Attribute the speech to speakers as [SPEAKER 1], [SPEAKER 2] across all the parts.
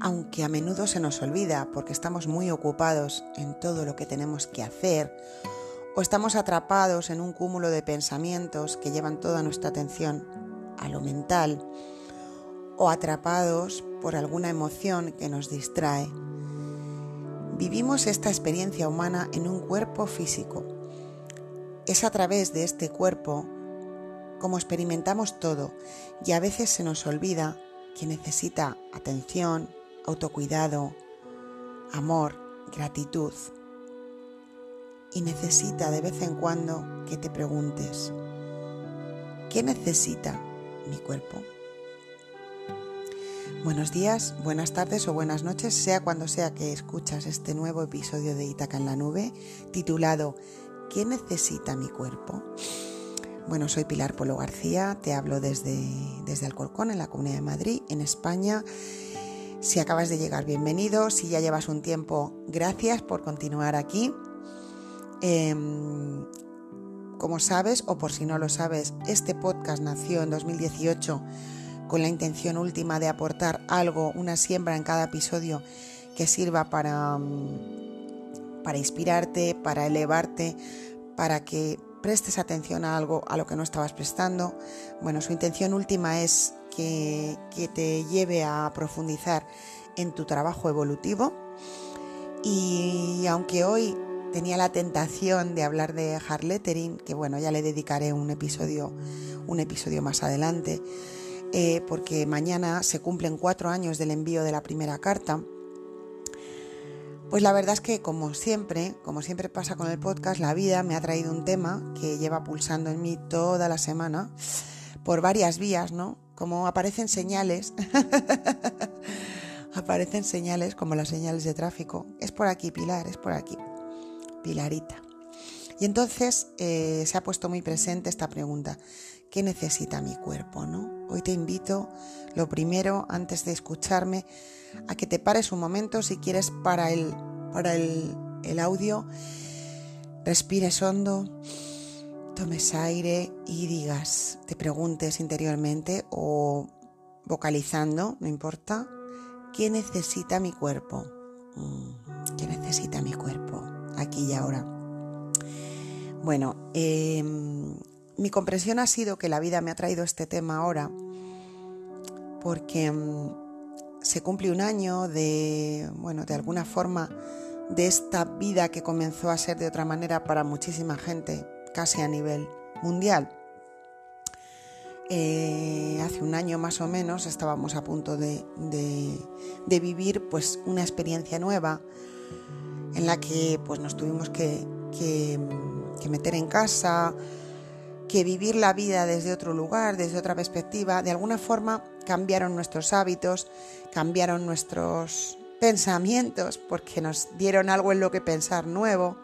[SPEAKER 1] aunque a menudo se nos olvida porque estamos muy ocupados en todo lo que tenemos que hacer o estamos atrapados en un cúmulo de pensamientos que llevan toda nuestra atención a lo mental o atrapados por alguna emoción que nos distrae. Vivimos esta experiencia humana en un cuerpo físico. Es a través de este cuerpo como experimentamos todo y a veces se nos olvida que necesita atención, autocuidado, amor, gratitud. Y necesita de vez en cuando que te preguntes, ¿qué necesita mi cuerpo? Buenos días, buenas tardes o buenas noches, sea cuando sea que escuchas este nuevo episodio de Itaca en la Nube, titulado ¿Qué necesita mi cuerpo? Bueno, soy Pilar Polo García, te hablo desde, desde Alcorcón, en la Comunidad de Madrid, en España. Si acabas de llegar, bienvenido. Si ya llevas un tiempo, gracias por continuar aquí. Em, como sabes, o por si no lo sabes, este podcast nació en 2018 con la intención última de aportar algo, una siembra en cada episodio que sirva para, mm, para inspirarte, para elevarte, para que prestes atención a algo a lo que no estabas prestando. Bueno, su intención última es que, te lleve a profundizar en tu trabajo evolutivo. Y aunque hoy tenía la tentación de hablar de hard lettering, que bueno, ya le dedicaré un episodio, un episodio más adelante, eh, porque mañana se cumplen cuatro años del envío de la primera carta. Pues la verdad es que como siempre, como siempre pasa con el podcast, la vida me ha traído un tema que lleva pulsando en mí toda la semana por varias vías, ¿no? Como aparecen señales, aparecen señales como las señales de tráfico. Es por aquí, Pilar, es por aquí. Pilarita. Y entonces eh, se ha puesto muy presente esta pregunta. ¿Qué necesita mi cuerpo? ¿no? Hoy te invito, lo primero, antes de escucharme, a que te pares un momento si quieres para el, para el, el audio, respires hondo, tomes aire y digas, te preguntes interiormente o vocalizando, no importa, ¿qué necesita mi cuerpo? Mm, ¿Qué necesita mi cuerpo? Aquí y ahora. Bueno, eh, mi comprensión ha sido que la vida me ha traído este tema ahora porque mm, se cumple un año de, bueno, de alguna forma, de esta vida que comenzó a ser de otra manera para muchísima gente, casi a nivel mundial. Eh, hace un año más o menos estábamos a punto de, vivir pues una experiencia nueva en la que pues nos tuvimos que, que meter en casa, que vivir la vida desde otro lugar, desde otra perspectiva, de alguna forma cambiaron nuestros hábitos, cambiaron nuestros pensamientos, porque nos dieron algo en lo que pensar nuevo,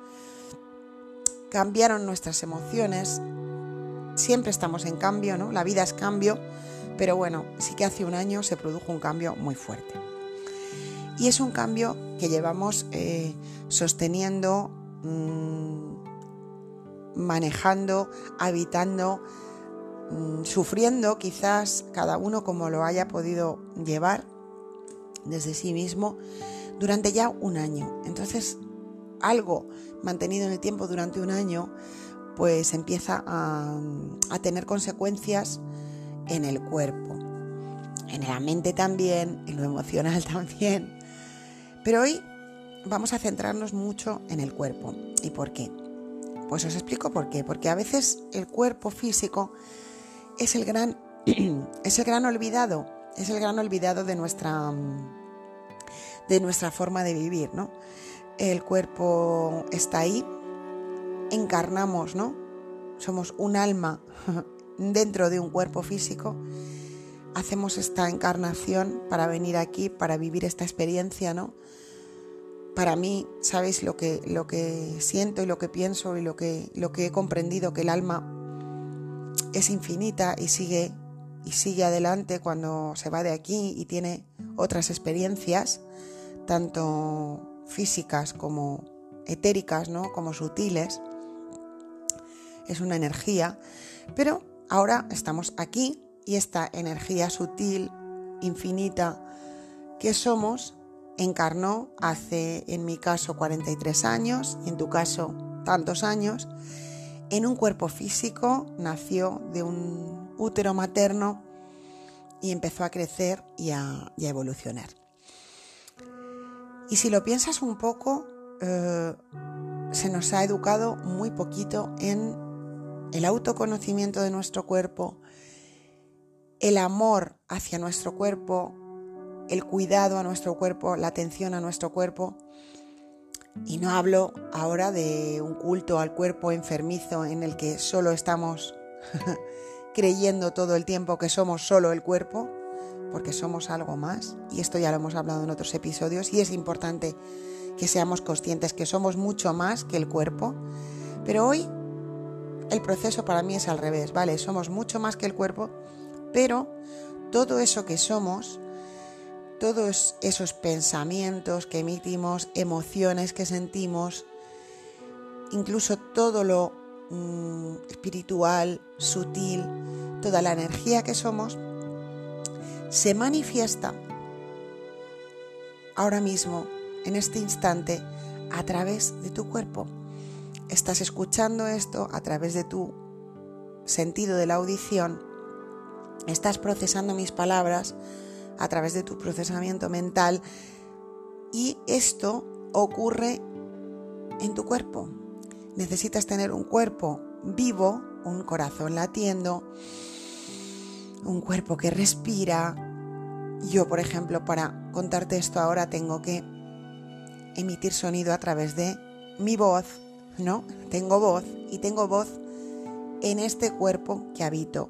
[SPEAKER 1] cambiaron nuestras emociones. Siempre estamos en cambio, ¿no? La vida es cambio, pero bueno, sí que hace un año se produjo un cambio muy fuerte. Y es un cambio que llevamos eh, sosteniendo mm, manejando, habitando, mm, sufriendo quizás cada uno como lo haya podido llevar desde sí mismo durante ya un año. Entonces, algo mantenido en el tiempo durante un año, pues empieza a, a tener consecuencias en el cuerpo, en la mente también, en lo emocional también. Pero hoy vamos a centrarnos mucho en el cuerpo. ¿Y por qué? Pues os explico por qué. Porque a veces el cuerpo físico es el gran, es el gran olvidado, es el gran olvidado de nuestra, de nuestra forma de vivir, ¿no? El cuerpo está ahí, encarnamos, ¿no? Somos un alma dentro de un cuerpo físico. Hacemos esta encarnación para venir aquí, para vivir esta experiencia, ¿no? Para mí, ¿sabéis lo que, lo que siento y lo que pienso y lo que, lo que he comprendido? Que el alma es infinita y sigue, y sigue adelante cuando se va de aquí y tiene otras experiencias, tanto físicas como etéricas, ¿no? como sutiles. Es una energía, pero ahora estamos aquí y esta energía sutil, infinita, que somos encarnó hace, en mi caso, 43 años y en tu caso, tantos años, en un cuerpo físico, nació de un útero materno y empezó a crecer y a, evolucionar. Y si lo piensas un poco, eh, se nos ha educado muy poquito en el autoconocimiento de nuestro cuerpo, el amor hacia nuestro cuerpo, el cuidado a nuestro cuerpo, la atención a nuestro cuerpo. Y no hablo ahora de un culto al cuerpo enfermizo en el que solo estamos creyendo todo el tiempo que somos solo el cuerpo, porque somos algo más. Y esto ya lo hemos hablado en otros episodios y es importante que seamos conscientes que somos mucho más que el cuerpo. Pero hoy el proceso para mí es al revés, ¿vale? Somos mucho más que el cuerpo, pero todo eso que somos, todos esos pensamientos que emitimos, emociones que sentimos, incluso todo lo mm, espiritual, sutil, toda la energía que somos, se manifiesta ahora mismo, en este instante, a través de tu cuerpo. Estás escuchando esto a través de tu sentido de la audición, estás procesando mis palabras a través de tu procesamiento mental y esto ocurre en tu cuerpo. Necesitas tener un cuerpo vivo, un corazón latiendo, un cuerpo que respira. Yo, por ejemplo, para contarte esto ahora tengo que emitir sonido a través de mi voz, ¿no? Tengo voz y tengo voz en este cuerpo que habito.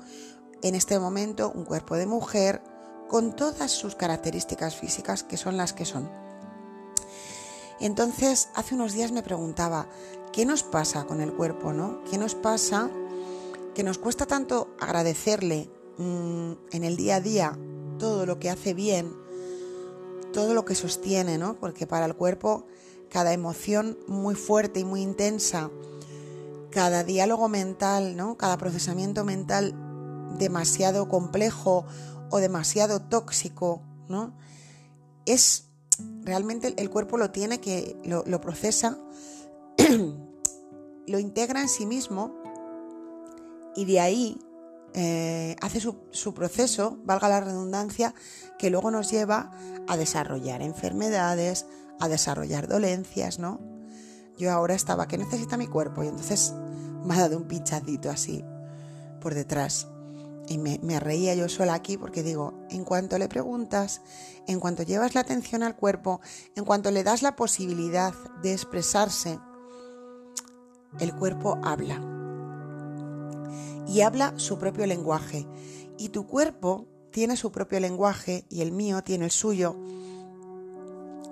[SPEAKER 1] En este momento, un cuerpo de mujer con todas sus características físicas que son las que son. Entonces, hace unos días me preguntaba, ¿qué nos pasa con el cuerpo, no? ¿Qué nos pasa que nos cuesta tanto agradecerle mm, en el día a día todo lo que hace bien, todo lo que sostiene, ¿no? Porque para el cuerpo cada emoción muy fuerte y muy intensa, cada diálogo mental, ¿no? cada procesamiento mental demasiado complejo o demasiado tóxico, ¿no? Es realmente el cuerpo lo tiene que, lo, procesa, lo integra en sí mismo y de ahí eh, hace su, proceso, valga la redundancia, que luego nos lleva a desarrollar enfermedades, a desarrollar dolencias, ¿no? Yo ahora estaba, ¿qué necesita mi cuerpo? Y entonces me ha dado un pinchadito así por detrás. Y me, reía yo sola aquí porque digo, en cuanto le preguntas, en cuanto llevas la atención al cuerpo, en cuanto le das la posibilidad de expresarse, el cuerpo habla. Y habla su propio lenguaje. Y tu cuerpo tiene su propio lenguaje y el mío tiene el suyo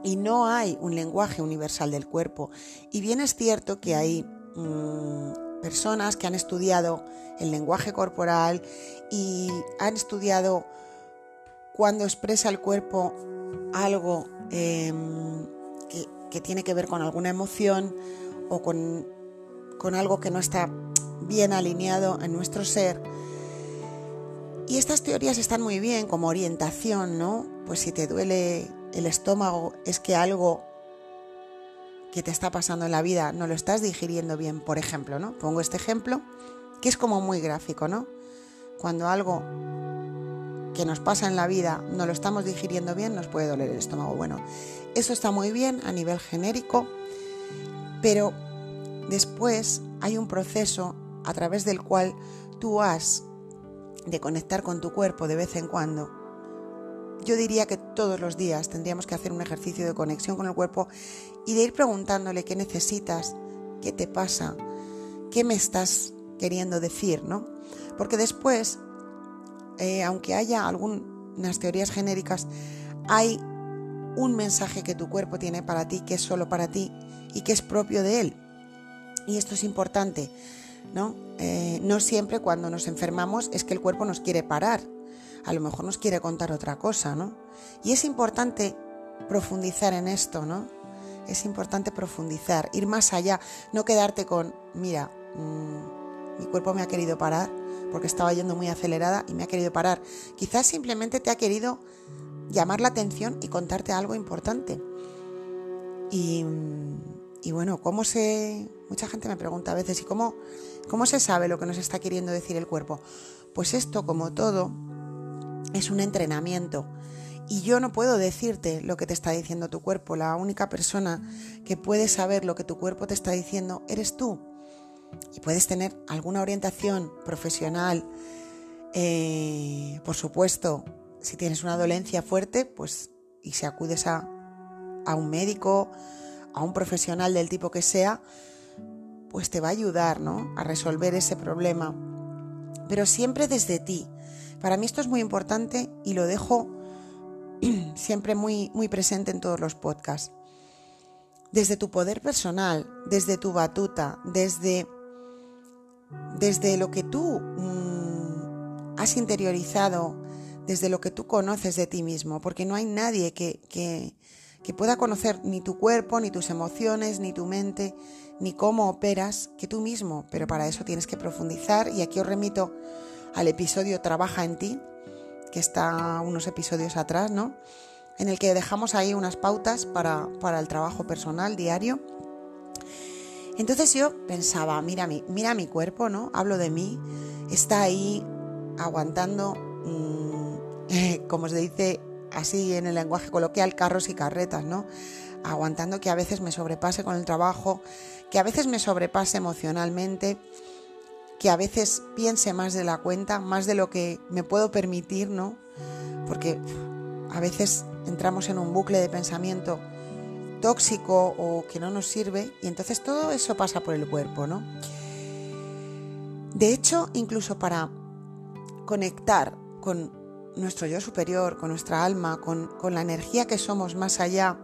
[SPEAKER 1] y no hay un lenguaje universal del cuerpo. Y bien es cierto que hay mm, personas que han estudiado el lenguaje corporal y han estudiado cuando expresa el cuerpo algo em, que, tiene que ver con alguna emoción o con, con algo que no está bien alineado en nuestro ser. Y estas teorías están muy bien como orientación, ¿no? Pues si te duele el estómago es que algo que te está pasando en la vida no lo estás digiriendo bien, por ejemplo, ¿no? Pongo este ejemplo que es como muy gráfico, ¿no? Cuando algo que nos pasa en la vida no lo estamos digiriendo bien, nos puede doler el estómago. Bueno, eso está muy bien a nivel genérico, pero después hay un proceso a través del cual tú has de conectar con tu cuerpo de vez en cuando yo diría que todos los días tendríamos que hacer un ejercicio de conexión con el cuerpo y de ir preguntándole qué necesitas, qué te pasa, qué me estás queriendo decir, ¿no? Porque después, eh, aunque haya algunas teorías genéricas, hay un mensaje que tu cuerpo tiene para ti, que es solo para ti y que es propio de él. Y esto es importante, ¿no? Eh, no siempre cuando nos enfermamos es que el cuerpo nos quiere parar, a lo mejor nos quiere contar otra cosa, ¿no? Y es importante profundizar en esto, ¿no? Es importante profundizar, ir más allá, no quedarte con, mira, mm, mi cuerpo me ha querido parar porque estaba yendo muy acelerada y me ha querido parar. Quizás simplemente te ha querido llamar la atención y contarte algo importante. Y, bueno, ¿cómo se... Mucha gente me pregunta a veces, ¿y cómo, cómo se sabe lo que nos está queriendo decir el cuerpo? Pues esto, como todo, es un entrenamiento. Y yo no puedo decirte lo que te está diciendo tu cuerpo. La única persona que puede saber lo que tu cuerpo te está diciendo eres tú. Y puedes tener alguna orientación profesional. Eh, por supuesto, si tienes una dolencia fuerte, pues y si acudes a, a un médico, a un profesional del tipo que sea, pues te va a ayudar ¿no? a resolver ese problema. Pero siempre desde ti. Para mí esto es muy importante y lo dejo siempre muy, muy presente en todos los podcasts. Desde tu poder personal, desde tu batuta, desde, desde lo que tú mm, has interiorizado, desde lo que tú conoces de ti mismo, porque no hay nadie que, que, que pueda conocer ni tu cuerpo, ni tus emociones, ni tu mente, ni cómo operas que tú mismo, pero para eso tienes que profundizar y aquí os remito al episodio Trabaja en ti, que está unos episodios atrás, ¿no? En el que dejamos ahí unas pautas para, para el trabajo personal diario. Entonces yo pensaba, mira mi, mira mi cuerpo, ¿no? Hablo de mí, está ahí aguantando, mmm, como se dice, así en el lenguaje coloquial, carros y carretas, ¿no? Aguantando que a veces me sobrepase con el trabajo, que a veces me sobrepase emocionalmente, que a veces piense más de la cuenta, más de lo que me puedo permitir, ¿no? Porque a veces entramos en un bucle de pensamiento tóxico o que no nos sirve y entonces todo eso pasa por el cuerpo, ¿no? De hecho, incluso para conectar con nuestro yo superior, con nuestra alma, con, la energía que somos más allá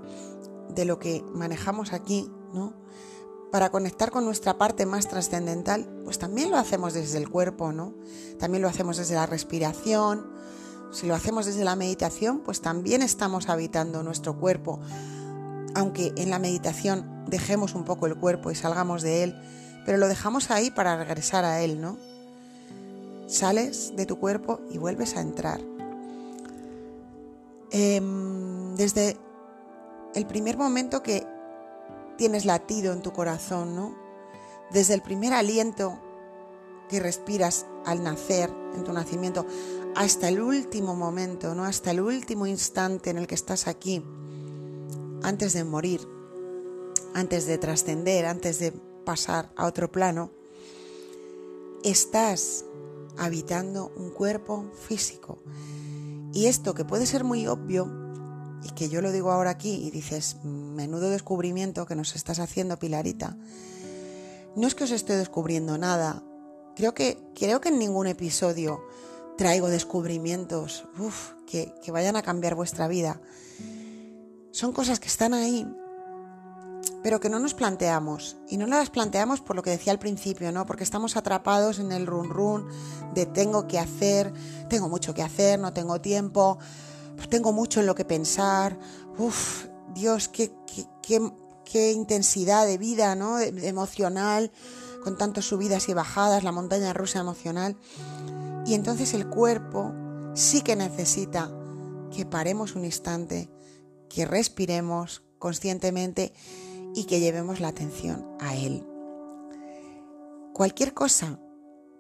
[SPEAKER 1] de lo que manejamos aquí, ¿no? Para conectar con nuestra parte más trascendental, pues también lo hacemos desde el cuerpo, ¿no? También lo hacemos desde la respiración. Si lo hacemos desde la meditación, pues también estamos habitando nuestro cuerpo. Aunque en la meditación dejemos un poco el cuerpo y salgamos de él, pero lo dejamos ahí para regresar a él, ¿no? Sales de tu cuerpo y vuelves a entrar. Em, desde el primer momento que tienes latido en tu corazón, ¿no? Desde el primer aliento que respiras al nacer, en tu nacimiento, hasta el último momento, ¿no? Hasta el último instante en el que estás aquí, antes de morir, antes de trascender, antes de pasar a otro plano, estás habitando un cuerpo físico y esto que puede ser muy obvio, y que yo lo digo ahora aquí y dices, menudo descubrimiento que nos estás haciendo, Pilarita, no es que os esté descubriendo nada. Creo que, creo que en ningún episodio traigo descubrimientos que, que vayan a cambiar vuestra vida. Son cosas que están ahí pero que no nos planteamos. Y no las planteamos por lo que decía al principio, ¿no? Porque estamos atrapados en el run run de tengo que hacer, tengo mucho que hacer, no tengo tiempo, tengo mucho en lo que pensar. Uf, Dios, qué, qué, qué, intensidad de vida, ¿no? emocional, con tantas subidas y bajadas, la montaña rusa emocional. Y entonces el cuerpo sí que necesita que paremos un instante, que respiremos conscientemente y que llevemos la atención a Él. Cualquier cosa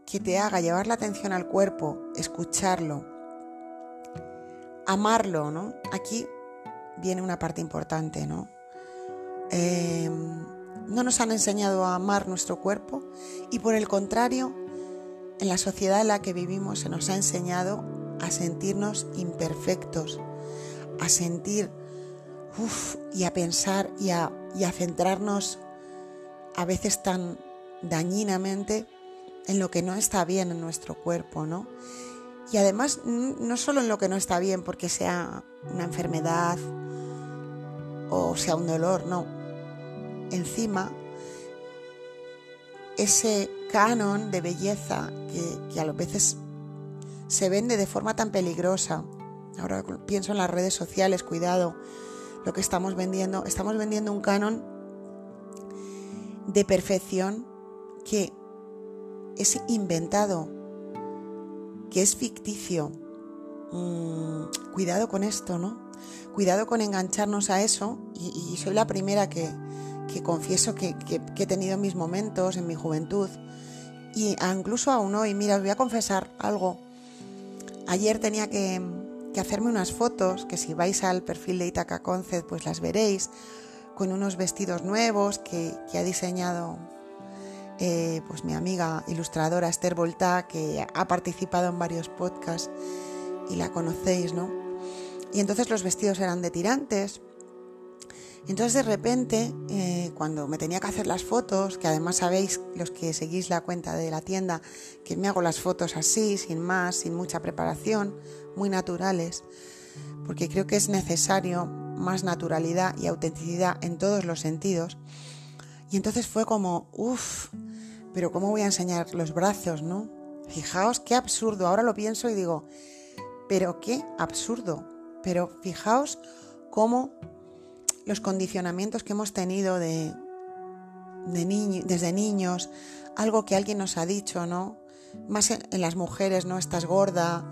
[SPEAKER 1] que te haga llevar la atención al cuerpo, escucharlo, amarlo, ¿no? Aquí viene una parte importante, ¿no? Em, no nos han enseñado a amar nuestro cuerpo y por el contrario, en la sociedad en la que vivimos se nos ha enseñado a sentirnos imperfectos, a sentir y a pensar y a, centrarnos a veces tan dañinamente en lo que no está bien en nuestro cuerpo, ¿no? Y además no solo en lo que no está bien porque sea una enfermedad o sea un dolor, no. Encima, ese canon de belleza que, que a veces se vende de forma tan peligrosa. Ahora pienso en las redes sociales, cuidado, lo que estamos vendiendo. Estamos vendiendo un canon de perfección que es inventado, que es ficticio, mm, cuidado con esto, ¿no? Cuidado con engancharnos a eso y, soy la primera que, confieso que, he tenido mis momentos en mi juventud y incluso aún hoy, mira, os voy a confesar algo. Ayer tenía que, hacerme unas fotos, que si vais al perfil de Itaca Concept pues las veréis, con unos vestidos nuevos que, ha diseñado eh, pues mi amiga ilustradora Esther Volta, que ha participado en varios podcasts y la conocéis, ¿no? Y entonces los vestidos eran de tirantes. Entonces de repente, eh, cuando me tenía que hacer las fotos, que además sabéis los que seguís la cuenta de la tienda, que me hago las fotos así, sin más, sin mucha preparación, muy naturales, porque creo que es necesario más naturalidad y autenticidad en todos los sentidos. Y entonces fue como, uff, pero ¿cómo voy a enseñar los brazos, no? Fijaos qué absurdo, ahora lo pienso y digo, pero qué absurdo. Pero fijaos cómo los condicionamientos que hemos tenido de, desde niños, algo que alguien nos ha dicho, ¿no? Más en, las mujeres, ¿no? Estás gorda,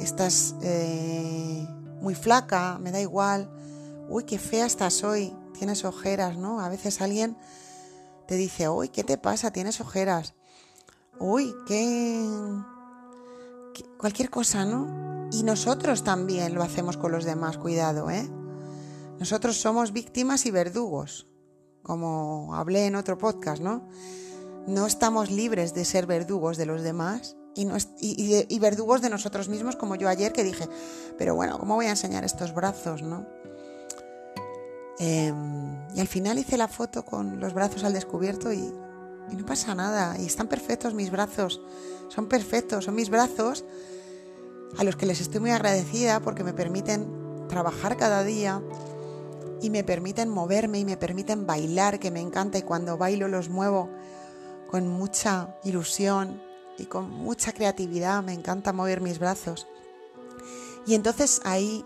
[SPEAKER 1] estás eh, muy flaca, me da igual. Uy, qué fea estás hoy, tienes ojeras, ¿no? A veces alguien te dice, uy, ¿qué te pasa? Tienes ojeras. Uy, qué... Cualquier cosa, ¿no? Y nosotros también lo hacemos con los demás, cuidado, ¿eh? Nosotros somos víctimas y verdugos, como hablé en otro podcast, ¿no? No estamos libres de ser verdugos de los demás y, y, verdugos de nosotros mismos, como yo ayer que dije, pero bueno, ¿cómo voy a enseñar estos brazos, no? Em, y al final hice la foto con los brazos al descubierto y, y no pasa nada. Y están perfectos mis brazos. Son perfectos, son mis brazos a los que les estoy muy agradecida porque me permiten trabajar cada día y me permiten moverme y me permiten bailar, que me encanta y cuando bailo los muevo con mucha ilusión y con mucha creatividad, me encanta mover mis brazos. Y entonces ahí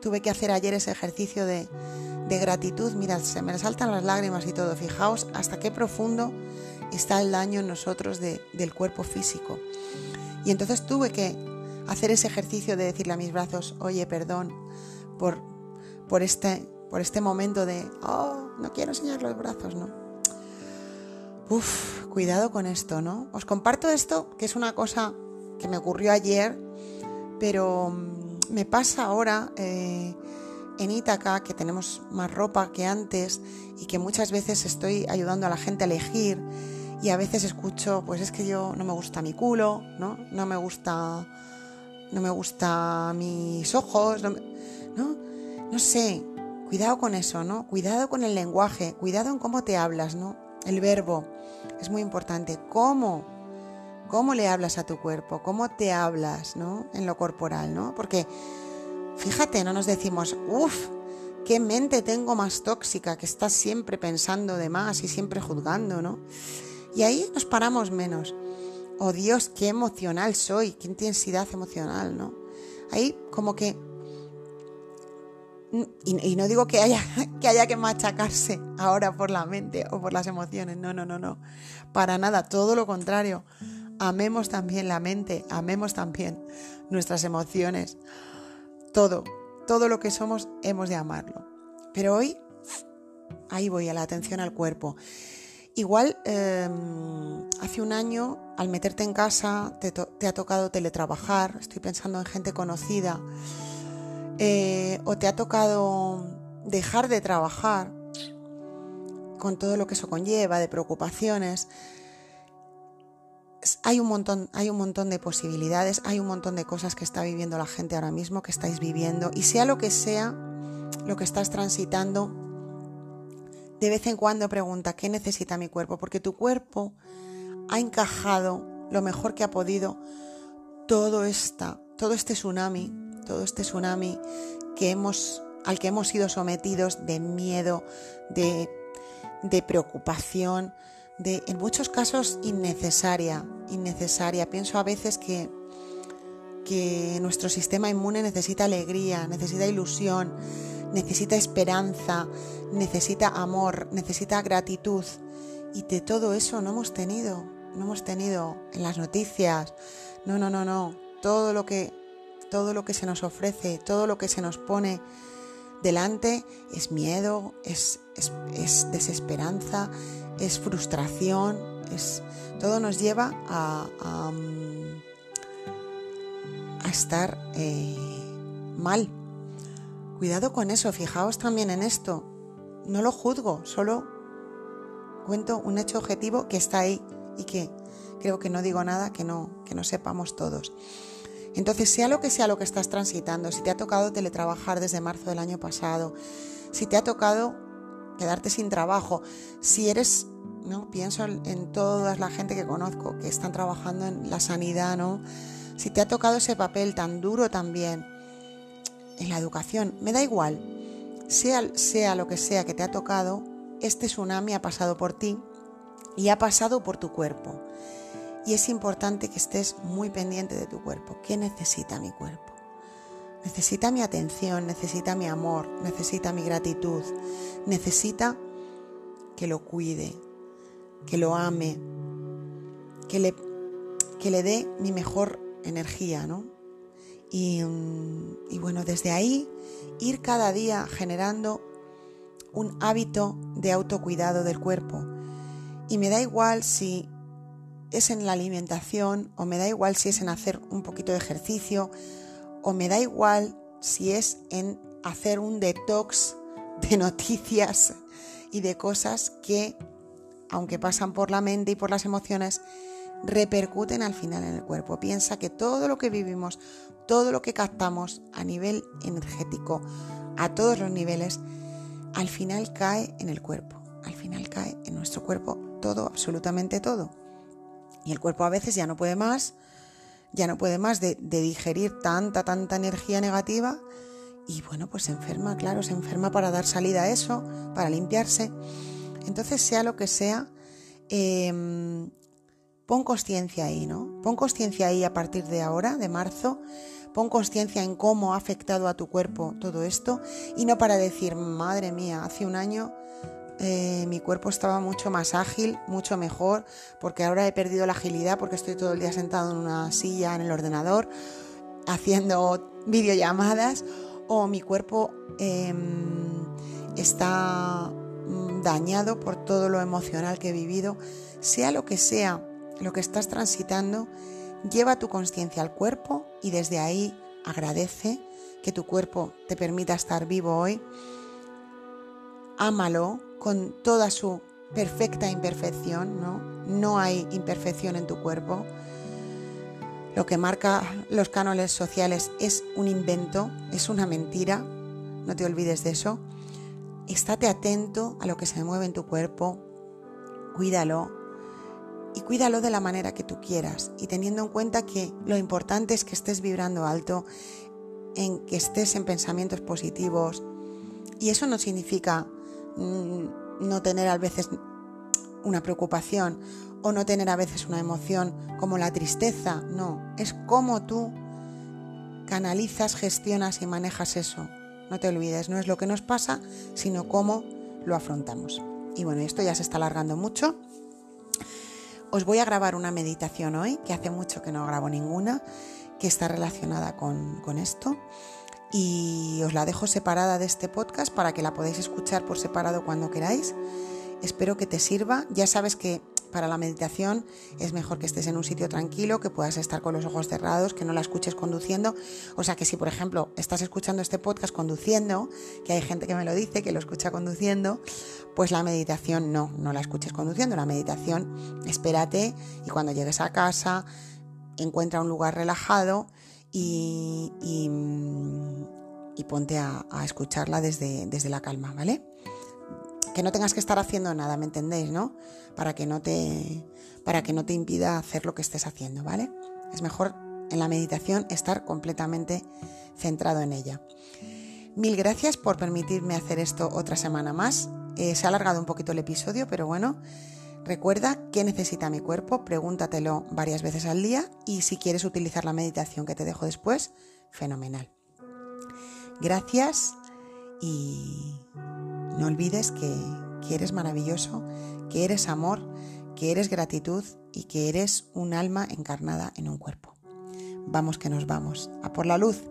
[SPEAKER 1] tuve que hacer ayer ese ejercicio de, gratitud, mirad, se me saltan las lágrimas y todo, fijaos hasta qué profundo está el daño en nosotros del cuerpo físico. Y entonces tuve que hacer ese ejercicio de decirle a mis brazos, oye, perdón por, por, este, por este momento de, oh, no quiero enseñar los brazos, ¿no? Uf, cuidado con esto, ¿no? Os comparto esto, que es una cosa que me ocurrió ayer, pero mm, me pasa ahora eh, en Ítaca, que tenemos más ropa que antes y que muchas veces estoy ayudando a la gente a elegir y a veces escucho, pues es que yo no me gusta mi culo, ¿no? No me gusta no me gusta mis ojos, no, no, sé, cuidado con eso, ¿no? Cuidado con el lenguaje, cuidado en cómo te hablas, ¿no? El verbo es muy importante. ¿Cómo? ¿Cómo le hablas a tu cuerpo? ¿Cómo te hablas, ¿no? En lo corporal, ¿no? Porque, fíjate, no nos decimos, uff, qué mente tengo más tóxica, que estás siempre pensando de más y siempre juzgando, ¿no? Y ahí nos paramos menos oh Dios, qué emocional soy, qué intensidad emocional, ¿no? Ahí como que... Y, no digo que haya, que haya que machacarse ahora por la mente o por las emociones, no, no, no, no, para nada, todo lo contrario. Amemos también la mente, amemos también nuestras emociones, todo, todo lo que somos hemos de amarlo. Pero hoy, ahí voy a la atención al cuerpo. Igual em, hace un año, al meterte en casa, te, ha tocado teletrabajar, estoy pensando en gente conocida, eh, o te ha tocado dejar de trabajar con todo lo que eso conlleva, de preocupaciones. Hay un, montón, hay un montón de posibilidades, hay un montón de cosas que está viviendo la gente ahora mismo, que estáis viviendo, y sea lo que sea lo que estás transitando, de vez en cuando pregunta, ¿qué necesita mi cuerpo? Porque tu cuerpo ha encajado lo mejor que ha podido todo, esta, todo este tsunami, todo este tsunami que hemos, al que hemos sido sometidos de miedo, de, de preocupación, de en muchos casos innecesaria, innecesaria. Pienso a veces que, que nuestro sistema inmune necesita alegría, necesita ilusión, necesita esperanza, necesita amor, necesita gratitud. Y de todo eso no hemos tenido, no hemos tenido en las noticias. No, no, no, no. Todo lo que todo lo que se nos ofrece, todo lo que se nos pone delante es miedo, es, desesperanza, es frustración, es, todo nos lleva a, mm, estar eh, mal. Cuidado con eso, fijaos también en esto. No lo juzgo, solo cuento un hecho objetivo que está ahí y que creo que no digo nada que no, que no sepamos todos. Entonces, sea lo que sea lo que estás transitando, si te ha tocado teletrabajar desde marzo del año pasado, si te ha tocado quedarte sin trabajo, si eres, ¿no? Pienso en toda la gente que conozco que están trabajando en la sanidad, ¿no? Si te ha tocado ese papel tan duro también en la educación, me da igual, sea, sea lo que sea que te ha tocado, este tsunami ha pasado por ti y ha pasado por tu cuerpo. Y es importante que estés muy pendiente de tu cuerpo. ¿Qué necesita mi cuerpo? Necesita mi atención, necesita mi amor, necesita mi gratitud, necesita que lo cuide, que lo ame, que le, que le dé mi mejor energía, ¿no? Y, mm, y bueno, desde ahí ir cada día generando un hábito de autocuidado del cuerpo. Y me da igual si es en la alimentación o me da igual si es en hacer un poquito de ejercicio o me da igual si es en hacer un detox de noticias y de cosas que, aunque pasan por la mente y por las emociones, repercuten al final en el cuerpo. Piensa que todo lo que vivimos, todo lo que captamos a nivel energético, a todos los niveles, al final cae en el cuerpo. Al final cae en nuestro cuerpo todo, absolutamente todo. Y el cuerpo a veces ya no puede más, ya no puede más de, digerir tanta, tanta energía negativa y bueno, pues se enferma, claro, se enferma para dar salida a eso, para limpiarse. Entonces, sea lo que sea, em, pon conciencia ahí, ¿no? Pon conciencia ahí a partir de ahora, de marzo, pon conciencia en cómo ha afectado a tu cuerpo todo esto y no para decir, madre mía, hace un año eh, mi cuerpo estaba mucho más ágil, mucho mejor, porque ahora he perdido la agilidad porque estoy todo el día sentado en una silla en el ordenador haciendo videollamadas o mi cuerpo em, está mm, dañado por todo lo emocional que he vivido, sea lo que sea lo que estás transitando, lleva tu conciencia al cuerpo y desde ahí agradece que tu cuerpo te permita estar vivo hoy. Ámalo, con toda su perfecta imperfección, ¿no? No hay imperfección en tu cuerpo. Lo que marca los cánones sociales es un invento, es una mentira, no te olvides de eso. Estate atento a lo que se mueve en tu cuerpo, cuídalo y cuídalo de la manera que tú quieras y teniendo en cuenta que lo importante es que estés vibrando alto, en que estés en pensamientos positivos y eso no significa no tener a veces una preocupación o no tener a veces una emoción como la tristeza, no, es cómo tú canalizas, gestionas y manejas eso. No te olvides, no es lo que nos pasa, sino cómo lo afrontamos. Y bueno, esto ya se está alargando mucho. Os voy a grabar una meditación hoy, que hace mucho que no grabo ninguna, que está relacionada con, con esto y os la dejo separada de este podcast para que la podáis escuchar por separado cuando queráis. Espero que te sirva. Ya sabes que para la meditación es mejor que estés en un sitio tranquilo, que puedas estar con los ojos cerrados, que no la escuches conduciendo. O sea que si, por ejemplo, estás escuchando este podcast conduciendo, que hay gente que me lo dice, que lo escucha conduciendo, pues la meditación no, no la escuches conduciendo. La meditación, espérate y cuando llegues a casa, encuentra un lugar relajado y, y, ponte a, escucharla desde, desde la calma, ¿vale? Que no tengas que estar haciendo nada, ¿me entendéis, no? Para que no te, para que no te impida hacer lo que estés haciendo, ¿vale? Es mejor en la meditación estar completamente centrado en ella. Mil gracias por permitirme hacer esto otra semana más. Eh, se ha alargado un poquito el episodio, pero bueno, Recuerda qué necesita mi cuerpo, pregúntatelo varias veces al día y si quieres utilizar la meditación que te dejo después, fenomenal. Gracias y no olvides que, que eres maravilloso, que eres amor, que eres gratitud y que eres un alma encarnada en un cuerpo. vamos que nos vamos. A por la luz.